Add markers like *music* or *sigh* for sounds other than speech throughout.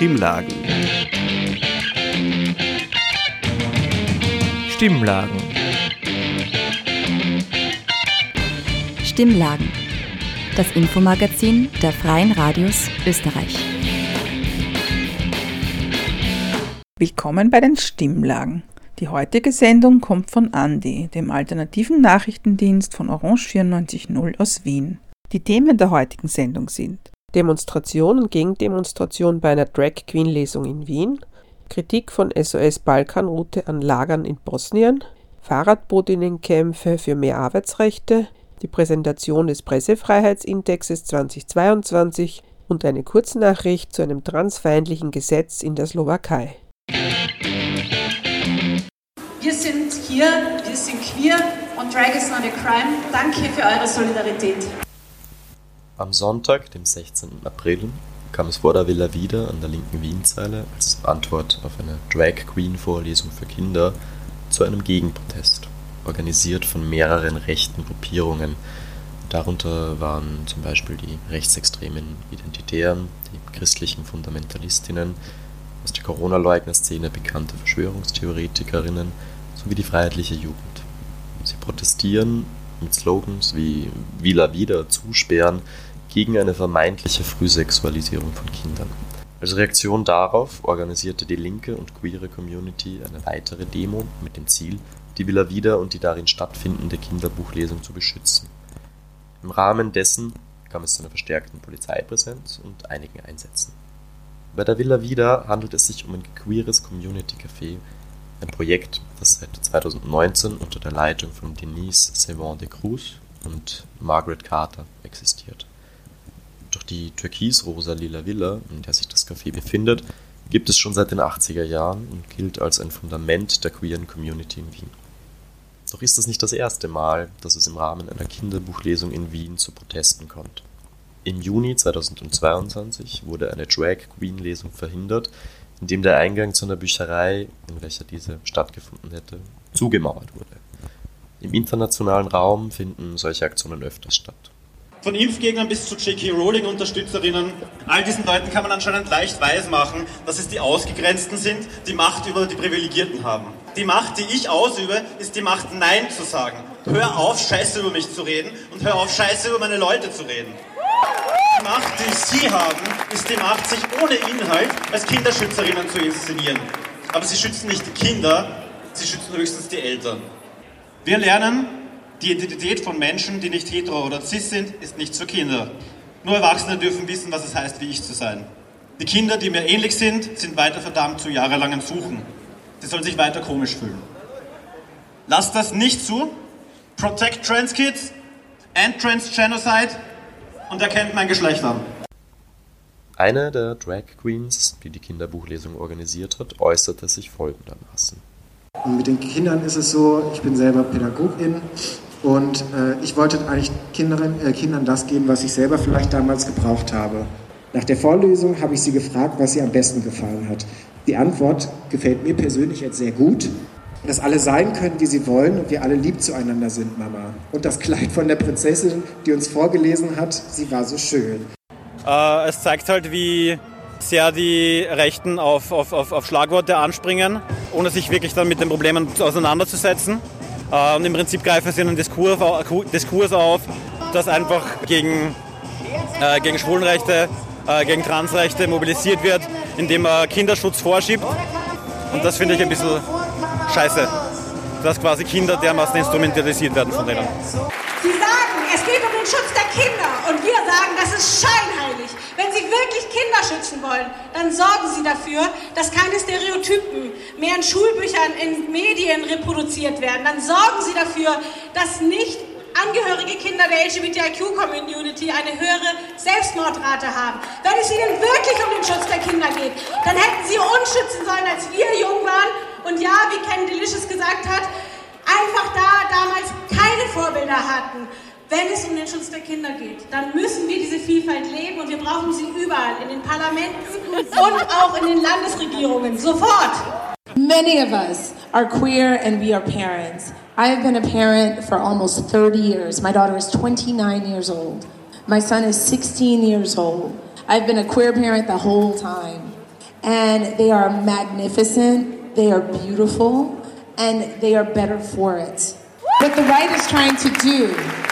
Stimmlagen. Stimmlagen. Stimmlagen. Das Infomagazin der Freien Radios Österreich. Willkommen bei den Stimmlagen. Die heutige Sendung kommt von Andi, dem alternativen Nachrichtendienst von Orange 94.0 aus Wien. Die Themen der heutigen Sendung sind Demonstration und Gegendemonstration bei einer Drag Queen Lesung in Wien, Kritik von SOS Balkanroute an Lagern in Bosnien, Fahrradbotinnenkämpfe für mehr Arbeitsrechte, die Präsentation des Pressefreiheitsindexes 2022 und eine Kurznachricht zu einem transfeindlichen Gesetz in der Slowakei. Wir sind hier, wir sind queer und Drag is not a crime. Danke für eure Solidarität. Am Sonntag, dem 16. April, kam es vor der Villa wieder an der linken Wienzeile als Antwort auf eine Drag Queen Vorlesung für Kinder zu einem Gegenprotest, organisiert von mehreren rechten Gruppierungen. Darunter waren zum Beispiel die rechtsextremen Identitären, die christlichen Fundamentalistinnen, aus der Corona-Leugner-Szene bekannte Verschwörungstheoretikerinnen sowie die Freiheitliche Jugend. Sie protestieren mit Slogans wie Vila wieder zusperren gegen eine vermeintliche Frühsexualisierung von Kindern. Als Reaktion darauf organisierte die linke und queere Community eine weitere Demo mit dem Ziel, die Villa Vida und die darin stattfindende Kinderbuchlesung zu beschützen. Im Rahmen dessen kam es zu einer verstärkten Polizeipräsenz und einigen Einsätzen. Bei der Villa Vida handelt es sich um ein queeres Community Café ein Projekt, das seit 2019 unter der Leitung von Denise Sevon de Cruz und Margaret Carter existiert. Die türkis-rosa Lila Villa, in der sich das Café befindet, gibt es schon seit den 80er Jahren und gilt als ein Fundament der queeren Community in Wien. Doch ist das nicht das erste Mal, dass es im Rahmen einer Kinderbuchlesung in Wien zu Protesten kommt. Im Juni 2022 wurde eine Drag Queen Lesung verhindert, in dem der Eingang zu einer Bücherei, in welcher diese stattgefunden hätte, zugemauert wurde. Im internationalen Raum finden solche Aktionen öfters statt. Von Impfgegnern bis zu J.K. Rowling-Unterstützerinnen, all diesen Leuten kann man anscheinend leicht weismachen, dass es die Ausgegrenzten sind, die Macht über die Privilegierten haben. Die Macht, die ich ausübe, ist die Macht, Nein zu sagen. Hör auf, Scheiße über mich zu reden und hör auf, Scheiße über meine Leute zu reden. Die Macht, die Sie haben, ist die Macht, sich ohne Inhalt als Kinderschützerinnen zu inszenieren. Aber Sie schützen nicht die Kinder, Sie schützen höchstens die Eltern. Wir lernen, die Identität von Menschen, die nicht hetero oder cis sind, ist nichts für Kinder. Nur Erwachsene dürfen wissen, was es heißt, wie ich zu sein. Die Kinder, die mir ähnlich sind, sind weiter verdammt zu jahrelangem Suchen. Sie sollen sich weiter komisch fühlen. Lasst das nicht zu. Protect Trans Kids. End Trans Genocide und erkennt mein Geschlecht an. Eine der Drag Queens, die die Kinderbuchlesung organisiert hat, äußerte sich folgendermaßen. Und mit den Kindern ist es so, ich bin selber Pädagogin und äh, ich wollte eigentlich Kindern, äh, Kindern das geben, was ich selber vielleicht damals gebraucht habe. Nach der Vorlesung habe ich sie gefragt, was ihr am besten gefallen hat. Die Antwort gefällt mir persönlich jetzt sehr gut dass alle sein können, wie sie wollen und wir alle lieb zueinander sind, Mama. Und das Kleid von der Prinzessin, die uns vorgelesen hat, sie war so schön. Äh, es zeigt halt, wie sehr die Rechten auf, auf, auf, auf, Schlagworte anspringen, ohne sich wirklich dann mit den Problemen auseinanderzusetzen. Und im Prinzip greifen sie einen Diskurs, Diskurs auf, das einfach gegen, äh, gegen Schwulenrechte, äh, gegen Transrechte mobilisiert wird, indem er Kinderschutz vorschiebt. Und das finde ich ein bisschen scheiße, dass quasi Kinder dermaßen instrumentalisiert werden von denen. Sie sagen, es geht um den Schutz der Kinder und wir sagen, das ist scheinheilig. Wenn Sie wirklich Kinder schützen wollen, dann sorgen Sie dafür, dass keine Stereotypen mehr in Schulbüchern, in Medien reproduziert werden. Dann sorgen Sie dafür, dass nicht angehörige Kinder der LGBTIQ-Community eine höhere Selbstmordrate haben. Wenn es Ihnen wirklich um den Schutz der Kinder geht, dann hätten Sie uns schützen sollen, als wir jung waren und ja, wie Ken Delicious gesagt hat, einfach da damals keine Vorbilder hatten. Wenn es um den Schutz der Kinder geht, dann müssen wir diese Vielfalt leben und wir brauchen sie überall, in den Parlamenten und auch in den Landesregierungen, sofort. Many of us are queer and we are parents. I have been a parent for almost 30 years. My daughter is 29 years old. My son is 16 years old. I've been a queer parent the whole time. and they are magnificent, they are beautiful, and they are better for it. What the right is trying to do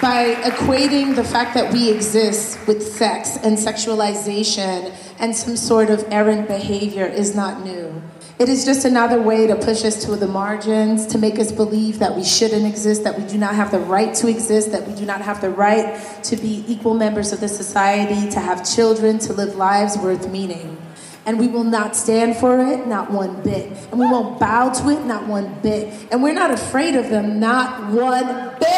by equating the fact that we exist with sex and sexualization and some sort of errant behavior is not new. It is just another way to push us to the margins, to make us believe that we shouldn't exist, that we do not have the right to exist, that we do not have the right to be equal members of the society, to have children, to live lives worth meaning. And we will not stand for it, not one bit. And we won't bow to it, not one bit. And we're not afraid of them, not one bit.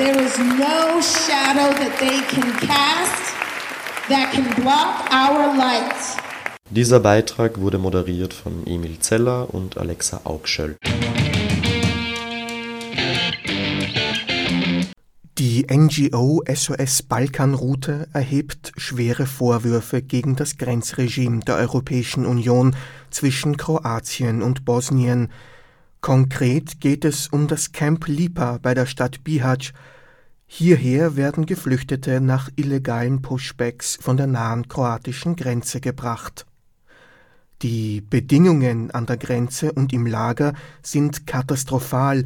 There is no shadow that they can cast that can block our light. Dieser Beitrag wurde moderiert von Emil Zeller und Alexa Augschöll. Die NGO SOS Balkanroute erhebt schwere Vorwürfe gegen das Grenzregime der Europäischen Union zwischen Kroatien und Bosnien. Konkret geht es um das Camp Lipa bei der Stadt Bihać. Hierher werden Geflüchtete nach illegalen Pushbacks von der nahen kroatischen Grenze gebracht. Die Bedingungen an der Grenze und im Lager sind katastrophal.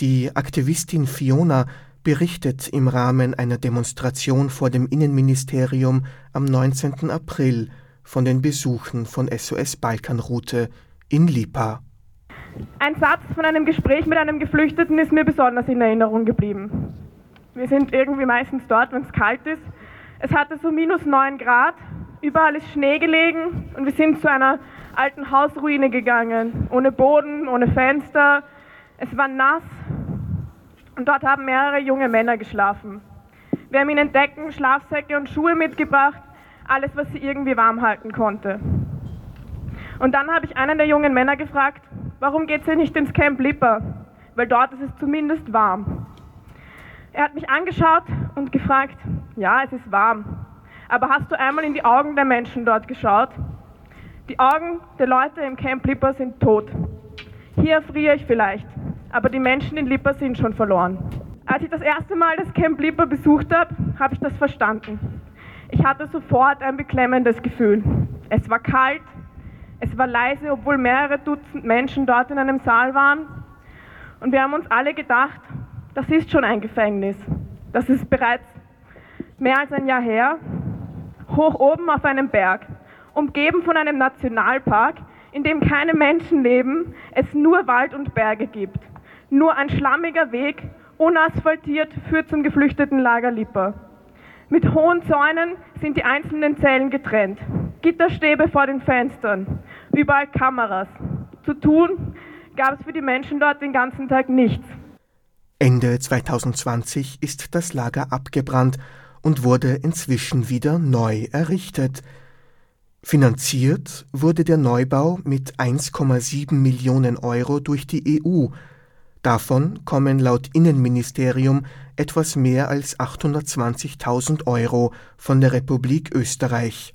Die Aktivistin Fiona berichtet im Rahmen einer Demonstration vor dem Innenministerium am 19. April von den Besuchen von SOS Balkanroute in Lipa. Ein Satz von einem Gespräch mit einem Geflüchteten ist mir besonders in Erinnerung geblieben. Wir sind irgendwie meistens dort, wenn es kalt ist. Es hatte so minus 9 Grad Überall ist Schnee gelegen und wir sind zu einer alten Hausruine gegangen. Ohne Boden, ohne Fenster. Es war nass und dort haben mehrere junge Männer geschlafen. Wir haben ihnen Decken, Schlafsäcke und Schuhe mitgebracht. Alles, was sie irgendwie warm halten konnte. Und dann habe ich einen der jungen Männer gefragt, warum geht sie nicht ins Camp Lipper? Weil dort ist es zumindest warm. Er hat mich angeschaut und gefragt, ja, es ist warm. Aber hast du einmal in die Augen der Menschen dort geschaut? Die Augen der Leute im Camp Lipper sind tot. Hier friere ich vielleicht, aber die Menschen in Lipper sind schon verloren. Als ich das erste Mal das Camp Lipper besucht habe, habe ich das verstanden. Ich hatte sofort ein beklemmendes Gefühl. Es war kalt, es war leise, obwohl mehrere Dutzend Menschen dort in einem Saal waren. Und wir haben uns alle gedacht, das ist schon ein Gefängnis. Das ist bereits mehr als ein Jahr her hoch oben auf einem Berg, umgeben von einem Nationalpark, in dem keine Menschen leben, es nur Wald und Berge gibt. Nur ein schlammiger Weg, unasphaltiert, führt zum geflüchteten Lager Lipper. Mit hohen Zäunen sind die einzelnen Zellen getrennt. Gitterstäbe vor den Fenstern, überall Kameras. Zu tun gab es für die Menschen dort den ganzen Tag nichts. Ende 2020 ist das Lager abgebrannt und wurde inzwischen wieder neu errichtet. Finanziert wurde der Neubau mit 1,7 Millionen Euro durch die EU. Davon kommen laut Innenministerium etwas mehr als 820.000 Euro von der Republik Österreich.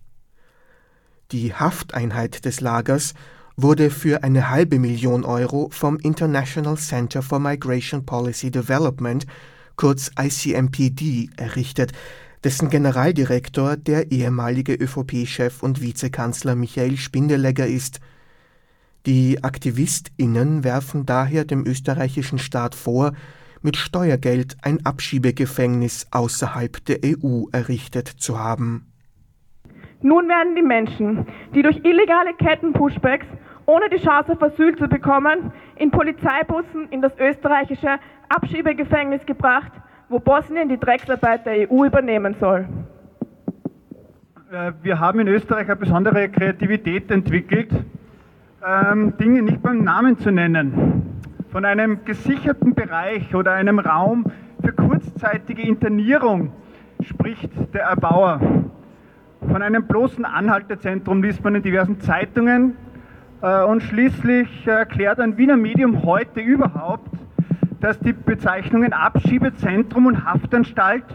Die Hafteinheit des Lagers wurde für eine halbe Million Euro vom International Center for Migration Policy Development kurz ICMPD, errichtet, dessen Generaldirektor der ehemalige ÖVP-Chef und Vizekanzler Michael Spindelegger ist. Die AktivistInnen werfen daher dem österreichischen Staat vor, mit Steuergeld ein Abschiebegefängnis außerhalb der EU errichtet zu haben. Nun werden die Menschen, die durch illegale Ketten-Pushbacks ohne die Chance auf Asyl zu bekommen, in Polizeibussen in das österreichische Abschiebegefängnis gebracht, wo Bosnien die Drecksarbeit der EU übernehmen soll. Äh, wir haben in Österreich eine besondere Kreativität entwickelt, ähm, Dinge nicht beim Namen zu nennen. Von einem gesicherten Bereich oder einem Raum für kurzzeitige Internierung spricht der Erbauer. Von einem bloßen Anhaltezentrum liest man in diversen Zeitungen, und schließlich erklärt ein Wiener Medium heute überhaupt, dass die Bezeichnungen Abschiebezentrum und Haftanstalt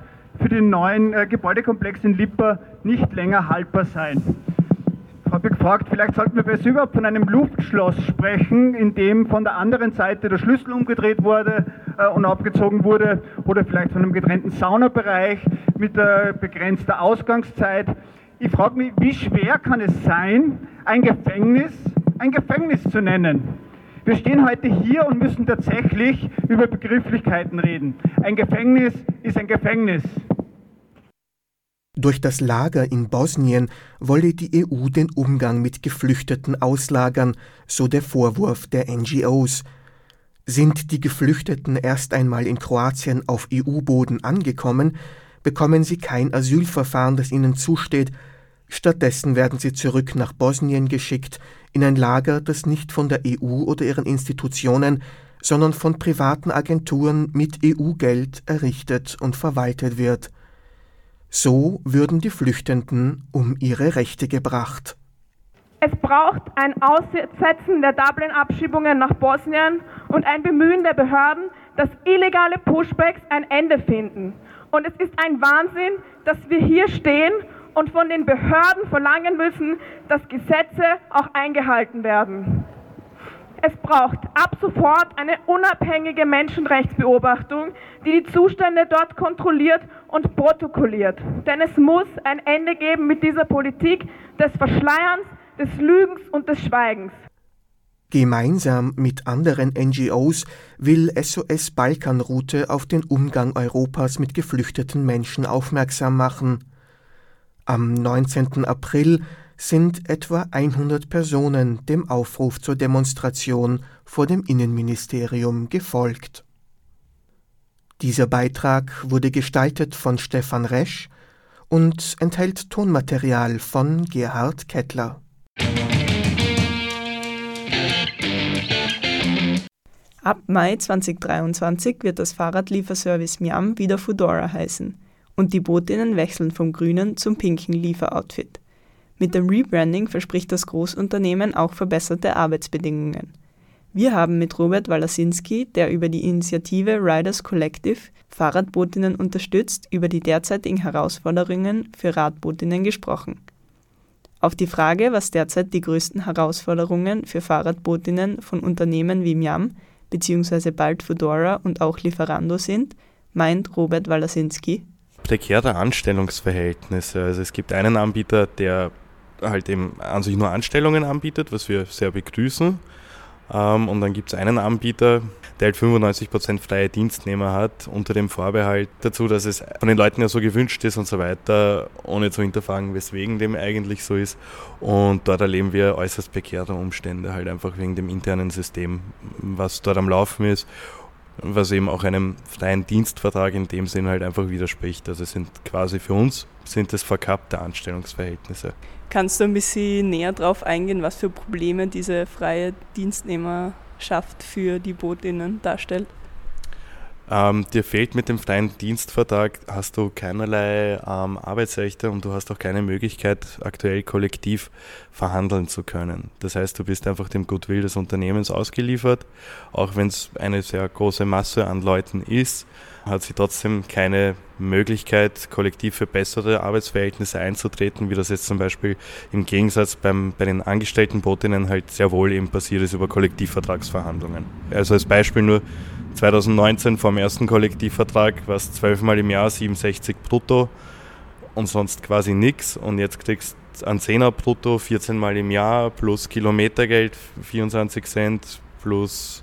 für den neuen äh, Gebäudekomplex in Lipper nicht länger haltbar seien. Ich habe gefragt, vielleicht sollten wir besser überhaupt von einem Luftschloss sprechen, in dem von der anderen Seite der Schlüssel umgedreht wurde äh, und abgezogen wurde, oder vielleicht von einem getrennten Saunabereich mit begrenzter Ausgangszeit. Ich frage mich, wie schwer kann es sein, ein Gefängnis ein Gefängnis zu nennen? Wir stehen heute hier und müssen tatsächlich über Begrifflichkeiten reden. Ein Gefängnis ist ein Gefängnis. Durch das Lager in Bosnien wolle die EU den Umgang mit Geflüchteten auslagern, so der Vorwurf der NGOs. Sind die Geflüchteten erst einmal in Kroatien auf EU-Boden angekommen, bekommen sie kein Asylverfahren, das ihnen zusteht, stattdessen werden sie zurück nach Bosnien geschickt, in ein Lager, das nicht von der EU oder ihren Institutionen, sondern von privaten Agenturen mit EU-Geld errichtet und verwaltet wird. So würden die Flüchtenden um ihre Rechte gebracht. Es braucht ein Aussetzen der Dublin-Abschiebungen nach Bosnien und ein Bemühen der Behörden, dass illegale Pushbacks ein Ende finden. Und es ist ein Wahnsinn, dass wir hier stehen und von den Behörden verlangen müssen, dass Gesetze auch eingehalten werden. Es braucht ab sofort eine unabhängige Menschenrechtsbeobachtung, die die Zustände dort kontrolliert und protokolliert. Denn es muss ein Ende geben mit dieser Politik des Verschleierns, des Lügens und des Schweigens. Gemeinsam mit anderen NGOs will SOS Balkanroute auf den Umgang Europas mit geflüchteten Menschen aufmerksam machen. Am 19. April sind etwa 100 Personen dem Aufruf zur Demonstration vor dem Innenministerium gefolgt. Dieser Beitrag wurde gestaltet von Stefan Resch und enthält Tonmaterial von Gerhard Kettler. Ab Mai 2023 wird das Fahrradlieferservice Miam wieder Foodora heißen und die Bootinnen wechseln vom grünen zum pinken Lieferoutfit. Mit dem Rebranding verspricht das Großunternehmen auch verbesserte Arbeitsbedingungen. Wir haben mit Robert Walasinski, der über die Initiative Riders Collective Fahrradbootinnen unterstützt, über die derzeitigen Herausforderungen für Radbootinnen gesprochen. Auf die Frage, was derzeit die größten Herausforderungen für Fahrradbootinnen von Unternehmen wie Miam bzw. bald Fedora und auch Lieferando sind, meint Robert Walasinski. Prekäre Anstellungsverhältnisse. Also es gibt einen Anbieter, der halt eben an sich nur Anstellungen anbietet, was wir sehr begrüßen. Ähm, und dann gibt es einen Anbieter, der halt 95% freie Dienstnehmer hat, unter dem Vorbehalt dazu, dass es von den Leuten ja so gewünscht ist und so weiter, ohne zu hinterfragen, weswegen dem eigentlich so ist. Und dort erleben wir äußerst prekäre Umstände, halt einfach wegen dem internen System, was dort am Laufen ist was eben auch einem freien Dienstvertrag in dem Sinn halt einfach widerspricht. Also sind quasi für uns sind es verkappte Anstellungsverhältnisse. Kannst du ein bisschen näher darauf eingehen, was für Probleme diese freie Dienstnehmerschaft für die Bootinnen darstellt? Ähm, dir fehlt mit dem freien Dienstvertrag, hast du keinerlei ähm, Arbeitsrechte und du hast auch keine Möglichkeit, aktuell kollektiv verhandeln zu können. Das heißt, du bist einfach dem Goodwill des Unternehmens ausgeliefert. Auch wenn es eine sehr große Masse an Leuten ist, hat sie trotzdem keine Möglichkeit, kollektiv für bessere Arbeitsverhältnisse einzutreten, wie das jetzt zum Beispiel im Gegensatz beim, bei den angestellten Botinnen halt sehr wohl eben passiert ist über Kollektivvertragsverhandlungen. Also als Beispiel nur, 2019 vor ersten Kollektivvertrag war es zwölfmal im Jahr 67 brutto und sonst quasi nichts. Und jetzt kriegst du einen Zehner brutto 14 Mal im Jahr plus Kilometergeld 24 Cent plus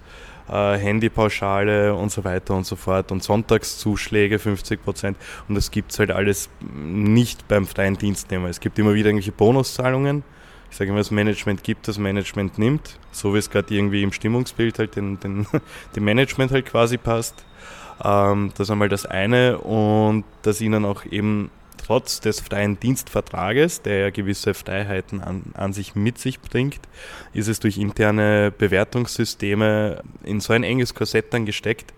äh, Handypauschale und so weiter und so fort und Sonntagszuschläge 50 Prozent. Und das gibt es halt alles nicht beim freien Dienstnehmer. Es gibt immer wieder irgendwelche Bonuszahlungen ich sage immer, das Management gibt, das Management nimmt, so wie es gerade irgendwie im Stimmungsbild halt den, den, *laughs* dem Management halt quasi passt. Ähm, das ist einmal das eine und dass ihnen auch eben trotz des freien Dienstvertrages, der ja gewisse Freiheiten an, an sich mit sich bringt, ist es durch interne Bewertungssysteme in so ein enges Korsett dann gesteckt,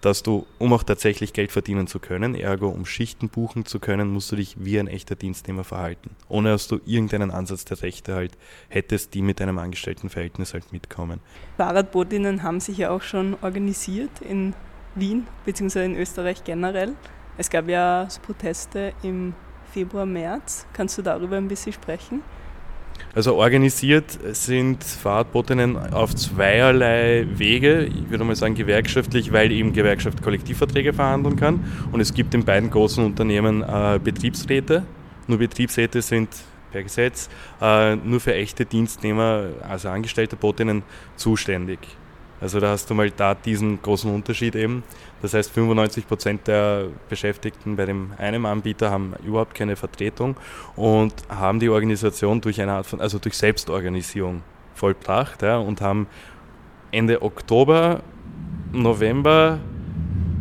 dass du, um auch tatsächlich Geld verdienen zu können, ergo um Schichten buchen zu können, musst du dich wie ein echter Dienstnehmer verhalten. Ohne dass du irgendeinen Ansatz der Rechte halt hättest, die mit einem Angestelltenverhältnis halt mitkommen. Fahrradbootinnen haben sich ja auch schon organisiert in Wien bzw. in Österreich generell. Es gab ja Proteste im Februar, März. Kannst du darüber ein bisschen sprechen? Also organisiert sind Fahrradbotinnen auf zweierlei Wege. Ich würde mal sagen gewerkschaftlich, weil eben Gewerkschaft Kollektivverträge verhandeln kann. Und es gibt in beiden großen Unternehmen äh, Betriebsräte, nur Betriebsräte sind per Gesetz äh, nur für echte Dienstnehmer, also Angestellte Botinnen, zuständig. Also da hast du mal da diesen großen Unterschied eben. Das heißt, 95 Prozent der Beschäftigten bei dem einen Anbieter haben überhaupt keine Vertretung und haben die Organisation durch eine Art von, also durch Selbstorganisierung vollbracht ja, und haben Ende Oktober, November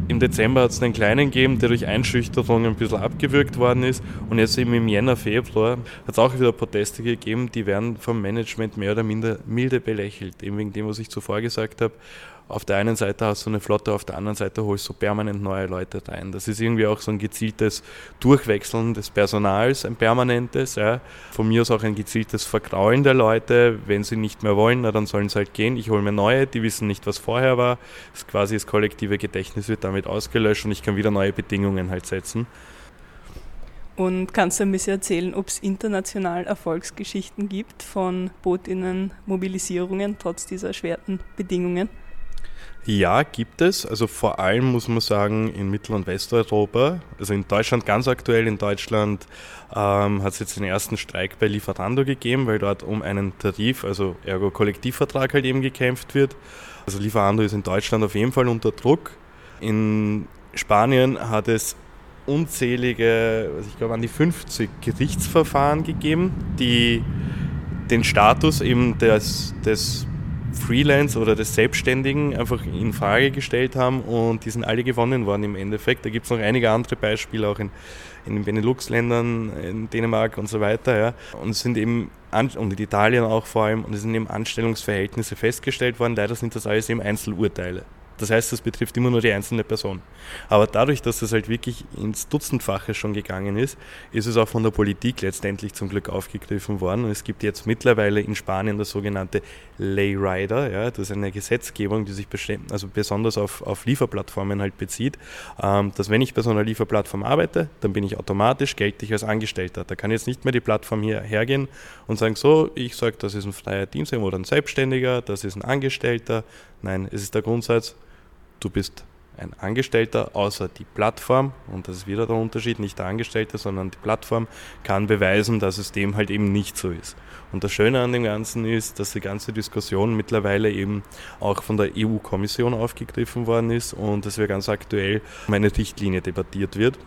im Dezember hat es einen kleinen gegeben, der durch Einschüchterung ein bisschen abgewürgt worden ist. Und jetzt eben im Jänner, Februar hat es auch wieder Proteste gegeben, die werden vom Management mehr oder minder milde belächelt. Eben wegen dem, was ich zuvor gesagt habe auf der einen Seite hast du eine Flotte, auf der anderen Seite holst du permanent neue Leute rein. Das ist irgendwie auch so ein gezieltes Durchwechseln des Personals, ein permanentes. Ja. Von mir aus auch ein gezieltes Vergraulen der Leute. Wenn sie nicht mehr wollen, na, dann sollen sie halt gehen. Ich hole mir neue, die wissen nicht, was vorher war. Das quasi das kollektive Gedächtnis wird damit ausgelöscht und ich kann wieder neue Bedingungen halt setzen. Und kannst du ein bisschen erzählen, ob es international Erfolgsgeschichten gibt von Bootinnen-Mobilisierungen trotz dieser erschwerten Bedingungen? Ja, gibt es. Also vor allem muss man sagen in Mittel- und Westeuropa. Also in Deutschland ganz aktuell. In Deutschland ähm, hat es jetzt den ersten Streik bei Lieferando gegeben, weil dort um einen Tarif, also ergo Kollektivvertrag halt eben gekämpft wird. Also Lieferando ist in Deutschland auf jeden Fall unter Druck. In Spanien hat es unzählige, ich glaube an die 50 Gerichtsverfahren gegeben, die den Status eben des, des Freelance oder des Selbstständigen einfach in Frage gestellt haben und die sind alle gewonnen worden im Endeffekt. Da gibt es noch einige andere Beispiele, auch in, in den Benelux-Ländern, in Dänemark und so weiter. Ja. Und es sind eben, und in Italien auch vor allem, und es sind eben Anstellungsverhältnisse festgestellt worden. Leider sind das alles eben Einzelurteile. Das heißt, das betrifft immer nur die einzelne Person. Aber dadurch, dass das halt wirklich ins Dutzendfache schon gegangen ist, ist es auch von der Politik letztendlich zum Glück aufgegriffen worden. Und es gibt jetzt mittlerweile in Spanien das sogenannte Lay Rider. Ja, das ist eine Gesetzgebung, die sich also besonders auf, auf Lieferplattformen halt bezieht, ähm, dass wenn ich bei so einer Lieferplattform arbeite, dann bin ich automatisch geltlich als Angestellter. Da kann jetzt nicht mehr die Plattform hier hergehen und sagen, so, ich sage, das ist ein freier Dienstleister oder ein Selbstständiger, das ist ein Angestellter. Nein, es ist der Grundsatz, du bist ein Angestellter, außer die Plattform, und das ist wieder der Unterschied, nicht der Angestellte, sondern die Plattform kann beweisen, dass es dem halt eben nicht so ist. Und das Schöne an dem Ganzen ist, dass die ganze Diskussion mittlerweile eben auch von der EU-Kommission aufgegriffen worden ist und dass wir ganz aktuell um eine Richtlinie debattiert wird.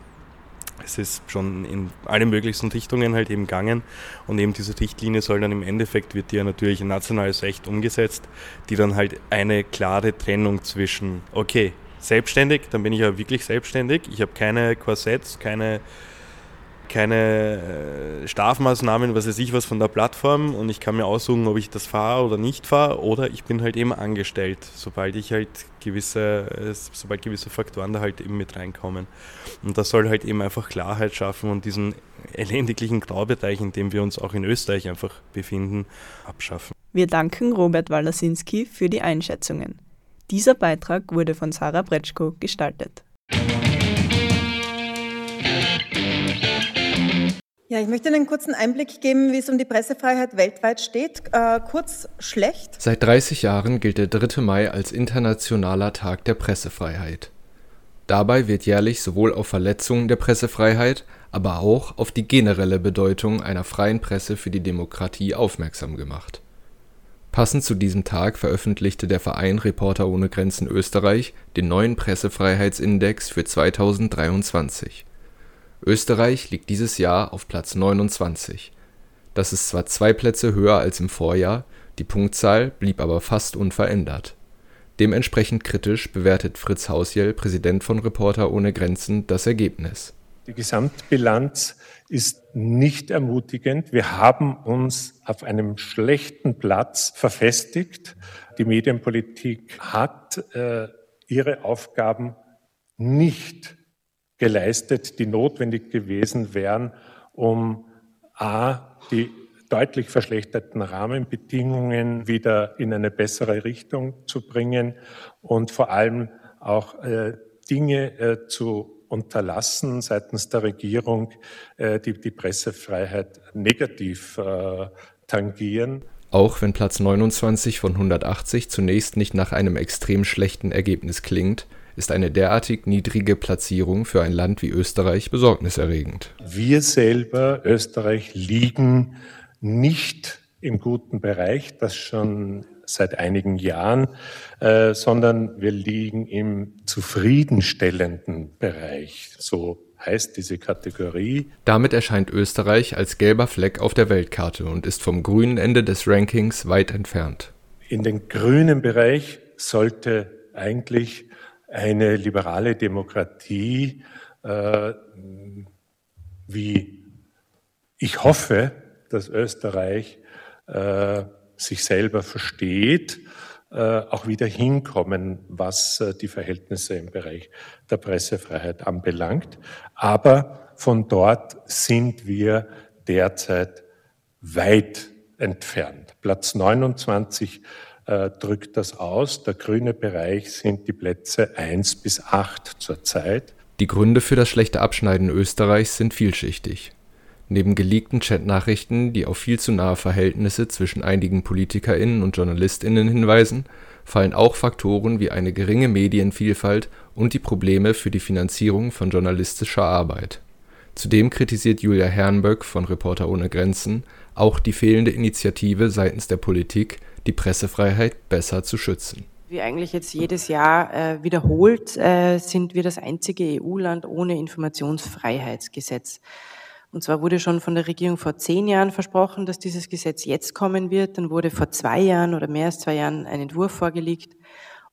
Es ist schon in alle möglichen Richtungen halt eben gegangen. Und eben diese Richtlinie soll dann im Endeffekt, wird ja natürlich in nationales Recht umgesetzt, die dann halt eine klare Trennung zwischen, okay, selbstständig, dann bin ich ja wirklich selbstständig, ich habe keine Korsetts, keine keine äh, Strafmaßnahmen, was weiß ich was von der Plattform und ich kann mir aussuchen, ob ich das fahre oder nicht fahre oder ich bin halt eben angestellt, sobald ich halt gewisse, äh, sobald gewisse Faktoren da halt eben mit reinkommen. Und das soll halt eben einfach Klarheit schaffen und diesen elendiglichen Graubereich, in dem wir uns auch in Österreich einfach befinden, abschaffen. Wir danken Robert Walasinski für die Einschätzungen. Dieser Beitrag wurde von Sarah Bretschko gestaltet. Ja, ich möchte einen kurzen Einblick geben, wie es um die Pressefreiheit weltweit steht. Äh, kurz schlecht. Seit 30 Jahren gilt der 3. Mai als internationaler Tag der Pressefreiheit. Dabei wird jährlich sowohl auf Verletzungen der Pressefreiheit, aber auch auf die generelle Bedeutung einer freien Presse für die Demokratie aufmerksam gemacht. Passend zu diesem Tag veröffentlichte der Verein Reporter ohne Grenzen Österreich den neuen Pressefreiheitsindex für 2023 Österreich liegt dieses Jahr auf Platz 29. Das ist zwar zwei Plätze höher als im Vorjahr, die Punktzahl blieb aber fast unverändert. Dementsprechend kritisch bewertet Fritz Hausjell, Präsident von Reporter ohne Grenzen, das Ergebnis. Die Gesamtbilanz ist nicht ermutigend. Wir haben uns auf einem schlechten Platz verfestigt. Die Medienpolitik hat äh, ihre Aufgaben nicht geleistet, die notwendig gewesen wären, um a, die deutlich verschlechterten Rahmenbedingungen wieder in eine bessere Richtung zu bringen und vor allem auch äh, Dinge äh, zu unterlassen seitens der Regierung, äh, die die Pressefreiheit negativ äh, tangieren. Auch wenn Platz 29 von 180 zunächst nicht nach einem extrem schlechten Ergebnis klingt, ist eine derartig niedrige Platzierung für ein Land wie Österreich besorgniserregend. Wir selber, Österreich, liegen nicht im guten Bereich, das schon seit einigen Jahren, äh, sondern wir liegen im zufriedenstellenden Bereich. So heißt diese Kategorie. Damit erscheint Österreich als gelber Fleck auf der Weltkarte und ist vom grünen Ende des Rankings weit entfernt. In den grünen Bereich sollte eigentlich eine liberale Demokratie, äh, wie ich hoffe, dass Österreich äh, sich selber versteht, äh, auch wieder hinkommen, was äh, die Verhältnisse im Bereich der Pressefreiheit anbelangt. Aber von dort sind wir derzeit weit entfernt. Platz 29 äh, drückt das aus. Der grüne Bereich sind die Plätze 1 bis 8 zurzeit. Die Gründe für das schlechte Abschneiden Österreichs sind vielschichtig. Neben geleakten Chatnachrichten, die auf viel zu nahe Verhältnisse zwischen einigen PolitikerInnen und JournalistInnen hinweisen, fallen auch Faktoren wie eine geringe Medienvielfalt und die Probleme für die Finanzierung von journalistischer Arbeit. Zudem kritisiert Julia Hernböck von Reporter ohne Grenzen auch die fehlende Initiative seitens der Politik, die Pressefreiheit besser zu schützen. Wie eigentlich jetzt jedes Jahr äh, wiederholt, äh, sind wir das einzige EU-Land ohne Informationsfreiheitsgesetz. Und zwar wurde schon von der Regierung vor zehn Jahren versprochen, dass dieses Gesetz jetzt kommen wird. Dann wurde vor zwei Jahren oder mehr als zwei Jahren ein Entwurf vorgelegt.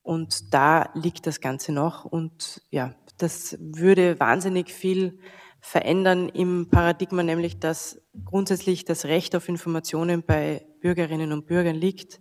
Und da liegt das Ganze noch. Und ja, das würde wahnsinnig viel verändern im Paradigma, nämlich dass grundsätzlich das Recht auf Informationen bei Bürgerinnen und Bürgern liegt.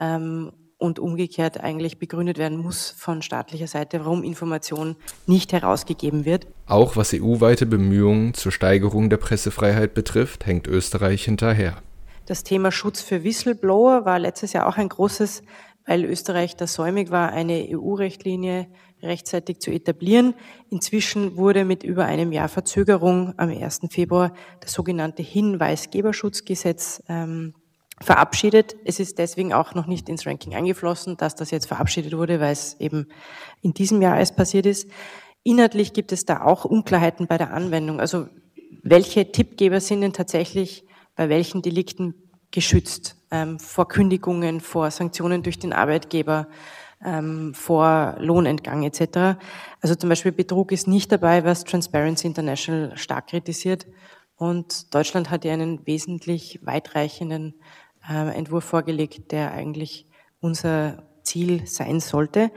Ähm, und umgekehrt eigentlich begründet werden muss von staatlicher Seite, warum Information nicht herausgegeben wird. Auch was EU-weite Bemühungen zur Steigerung der Pressefreiheit betrifft, hängt Österreich hinterher. Das Thema Schutz für Whistleblower war letztes Jahr auch ein großes, weil Österreich da säumig war, eine EU-Rechtlinie rechtzeitig zu etablieren. Inzwischen wurde mit über einem Jahr Verzögerung am 1. Februar das sogenannte Hinweisgeberschutzgesetz ähm, verabschiedet. Es ist deswegen auch noch nicht ins Ranking eingeflossen, dass das jetzt verabschiedet wurde, weil es eben in diesem Jahr erst passiert ist. Inhaltlich gibt es da auch Unklarheiten bei der Anwendung. Also welche Tippgeber sind denn tatsächlich bei welchen Delikten geschützt? Ähm, vor Kündigungen, vor Sanktionen durch den Arbeitgeber, ähm, vor Lohnentgang etc. Also zum Beispiel Betrug ist nicht dabei, was Transparency International stark kritisiert. Und Deutschland hat ja einen wesentlich weitreichenden Entwurf vorgelegt, der eigentlich unser Ziel sein sollte.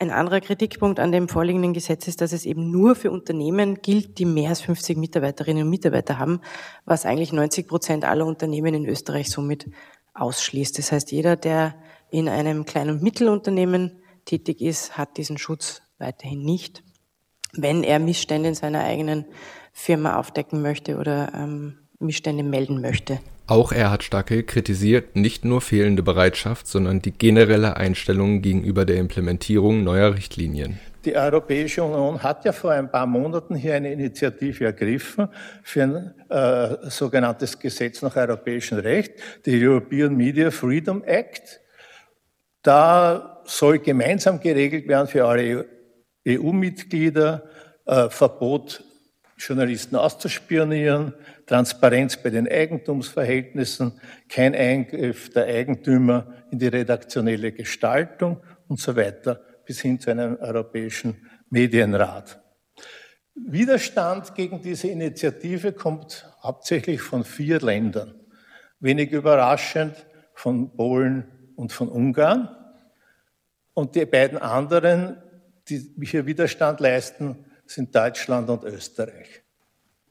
Ein anderer Kritikpunkt an dem vorliegenden Gesetz ist, dass es eben nur für Unternehmen gilt, die mehr als 50 Mitarbeiterinnen und Mitarbeiter haben, was eigentlich 90 Prozent aller Unternehmen in Österreich somit ausschließt. Das heißt, jeder, der in einem kleinen und Mittelunternehmen tätig ist, hat diesen Schutz weiterhin nicht, wenn er Missstände in seiner eigenen Firma aufdecken möchte oder ähm, Missstände melden möchte. Auch Erhard Stackel kritisiert nicht nur fehlende Bereitschaft, sondern die generelle Einstellung gegenüber der Implementierung neuer Richtlinien. Die Europäische Union hat ja vor ein paar Monaten hier eine Initiative ergriffen für ein äh, sogenanntes Gesetz nach europäischem Recht, die European Media Freedom Act. Da soll gemeinsam geregelt werden für alle EU-Mitglieder äh, Verbot Journalisten auszuspionieren, Transparenz bei den Eigentumsverhältnissen, kein Eingriff der Eigentümer in die redaktionelle Gestaltung und so weiter, bis hin zu einem europäischen Medienrat. Widerstand gegen diese Initiative kommt hauptsächlich von vier Ländern. Wenig überraschend von Polen und von Ungarn. Und die beiden anderen, die hier Widerstand leisten, sind Deutschland und Österreich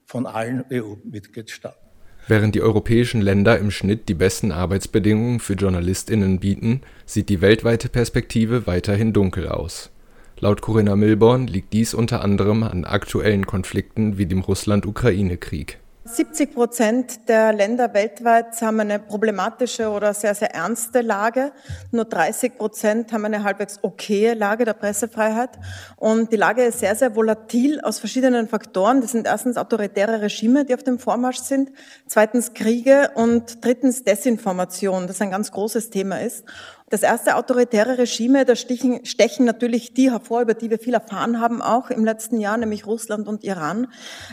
von allen EU-Mitgliedstaaten. Während die europäischen Länder im Schnitt die besten Arbeitsbedingungen für JournalistInnen bieten, sieht die weltweite Perspektive weiterhin dunkel aus. Laut Corinna Milborn liegt dies unter anderem an aktuellen Konflikten wie dem Russland-Ukraine-Krieg 70 Prozent der Länder weltweit haben eine problematische oder sehr, sehr ernste Lage. Nur 30 Prozent haben eine halbwegs okaye Lage der Pressefreiheit. Und die Lage ist sehr, sehr volatil aus verschiedenen Faktoren. Das sind erstens autoritäre Regime, die auf dem Vormarsch sind. Zweitens Kriege und drittens Desinformation, das ein ganz großes Thema ist. Das erste autoritäre Regime, da stechen, stechen natürlich die hervor, über die wir viel erfahren haben, auch im letzten Jahr, nämlich Russland und Iran.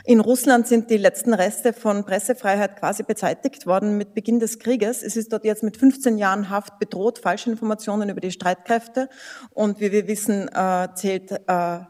In Russland sind die letzten Reste von Pressefreiheit quasi beseitigt worden mit Beginn des Krieges. Es ist dort jetzt mit 15 Jahren Haft bedroht, falsche Informationen über die Streitkräfte. Und wie wir wissen, äh, zählt äh,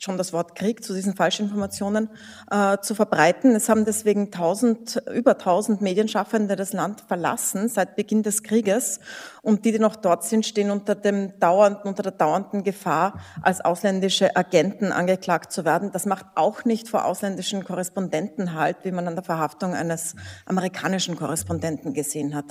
schon das Wort Krieg zu diesen Falschinformationen äh, zu verbreiten. Es haben deswegen 1000, über 1000 Medienschaffende das Land verlassen seit Beginn des Krieges. Und die, die noch dort sind, stehen unter dem dauernden, unter der dauernden Gefahr, als ausländische Agenten angeklagt zu werden. Das macht auch nicht vor ausländischen Korrespondenten halt, wie man an der Verhaftung eines amerikanischen Korrespondenten gesehen hat.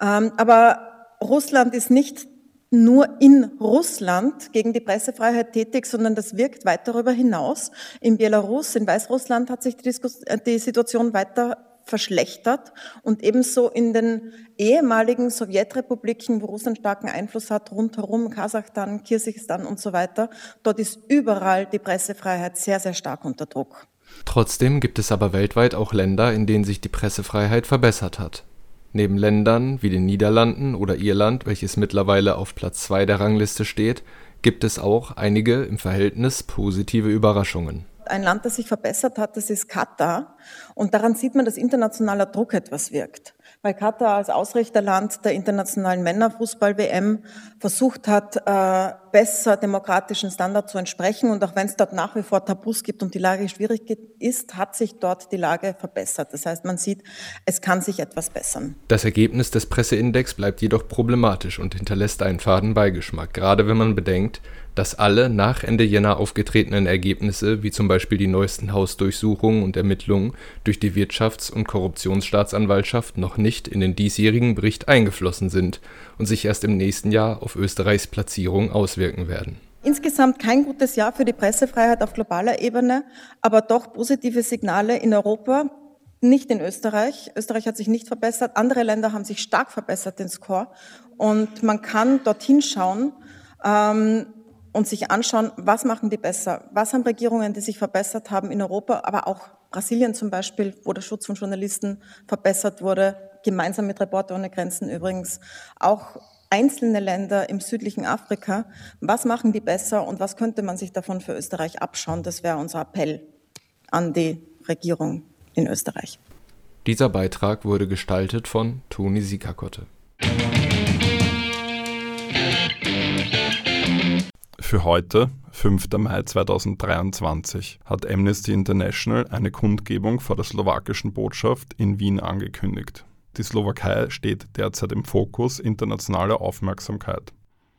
Ähm, aber Russland ist nicht nur in Russland gegen die Pressefreiheit tätig, sondern das wirkt weit darüber hinaus. In Belarus, in Weißrussland hat sich die, Diskus die Situation weiter verschlechtert und ebenso in den ehemaligen Sowjetrepubliken, wo Russland starken Einfluss hat, rundherum, Kasachstan, Kirgisistan und so weiter, dort ist überall die Pressefreiheit sehr, sehr stark unter Druck. Trotzdem gibt es aber weltweit auch Länder, in denen sich die Pressefreiheit verbessert hat. Neben Ländern wie den Niederlanden oder Irland, welches mittlerweile auf Platz 2 der Rangliste steht, gibt es auch einige im Verhältnis positive Überraschungen. Ein Land, das sich verbessert hat, das ist Katar. Und daran sieht man, dass internationaler Druck etwas wirkt weil Katar als Ausrichterland der internationalen Männerfußball-WM versucht hat, äh, besser demokratischen Standard zu entsprechen. Und auch wenn es dort nach wie vor Tabus gibt und die Lage schwierig ist, hat sich dort die Lage verbessert. Das heißt, man sieht, es kann sich etwas bessern. Das Ergebnis des Presseindex bleibt jedoch problematisch und hinterlässt einen faden Beigeschmack, gerade wenn man bedenkt, dass alle nach Ende Jänner aufgetretenen Ergebnisse, wie zum Beispiel die neuesten Hausdurchsuchungen und Ermittlungen durch die Wirtschafts- und Korruptionsstaatsanwaltschaft, noch nicht in den diesjährigen Bericht eingeflossen sind und sich erst im nächsten Jahr auf Österreichs Platzierung auswirken werden. Insgesamt kein gutes Jahr für die Pressefreiheit auf globaler Ebene, aber doch positive Signale in Europa, nicht in Österreich. Österreich hat sich nicht verbessert. Andere Länder haben sich stark verbessert, den Score. Und man kann dorthin schauen. Ähm, und sich anschauen, was machen die besser? Was haben Regierungen, die sich verbessert haben in Europa, aber auch Brasilien zum Beispiel, wo der Schutz von Journalisten verbessert wurde, gemeinsam mit Reporter ohne Grenzen übrigens, auch einzelne Länder im südlichen Afrika. Was machen die besser und was könnte man sich davon für Österreich abschauen? Das wäre unser Appell an die Regierung in Österreich. Dieser Beitrag wurde gestaltet von Toni Sikakotte. Für heute, 5. Mai 2023, hat Amnesty International eine Kundgebung vor der slowakischen Botschaft in Wien angekündigt. Die Slowakei steht derzeit im Fokus internationaler Aufmerksamkeit.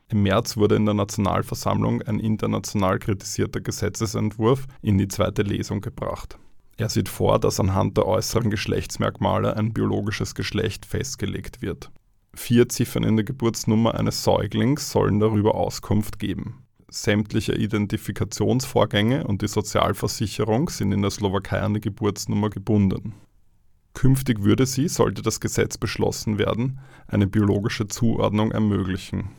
Im März wurde in der Nationalversammlung ein international kritisierter Gesetzesentwurf in die zweite Lesung gebracht. Er sieht vor, dass anhand der äußeren Geschlechtsmerkmale ein biologisches Geschlecht festgelegt wird. Vier Ziffern in der Geburtsnummer eines Säuglings sollen darüber Auskunft geben. Sämtliche Identifikationsvorgänge und die Sozialversicherung sind in der Slowakei an die Geburtsnummer gebunden. Künftig würde sie, sollte das Gesetz beschlossen werden, eine biologische Zuordnung ermöglichen.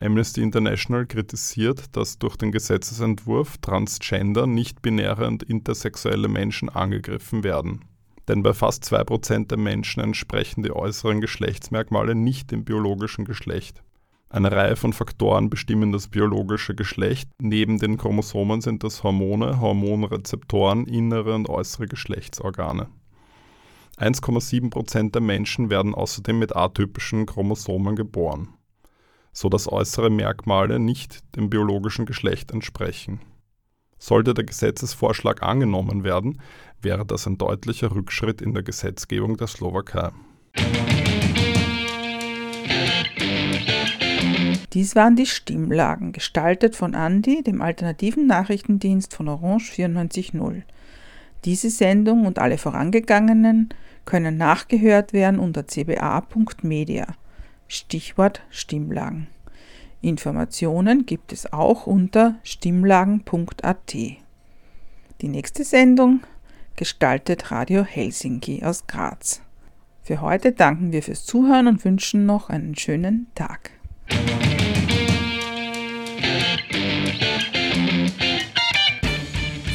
Amnesty International kritisiert, dass durch den Gesetzesentwurf Transgender, nicht-binäre und intersexuelle Menschen angegriffen werden. Denn bei fast 2% der Menschen entsprechen die äußeren Geschlechtsmerkmale nicht dem biologischen Geschlecht. Eine Reihe von Faktoren bestimmen das biologische Geschlecht. Neben den Chromosomen sind das Hormone, Hormonrezeptoren, innere und äußere Geschlechtsorgane. 1,7% der Menschen werden außerdem mit atypischen Chromosomen geboren, so dass äußere Merkmale nicht dem biologischen Geschlecht entsprechen. Sollte der Gesetzesvorschlag angenommen werden, wäre das ein deutlicher Rückschritt in der Gesetzgebung der Slowakei. Dies waren die Stimmlagen, gestaltet von Andi, dem alternativen Nachrichtendienst von Orange 94.0. Diese Sendung und alle vorangegangenen können nachgehört werden unter cba.media. Stichwort Stimmlagen. Informationen gibt es auch unter stimmlagen.at. Die nächste Sendung gestaltet Radio Helsinki aus Graz. Für heute danken wir fürs Zuhören und wünschen noch einen schönen Tag.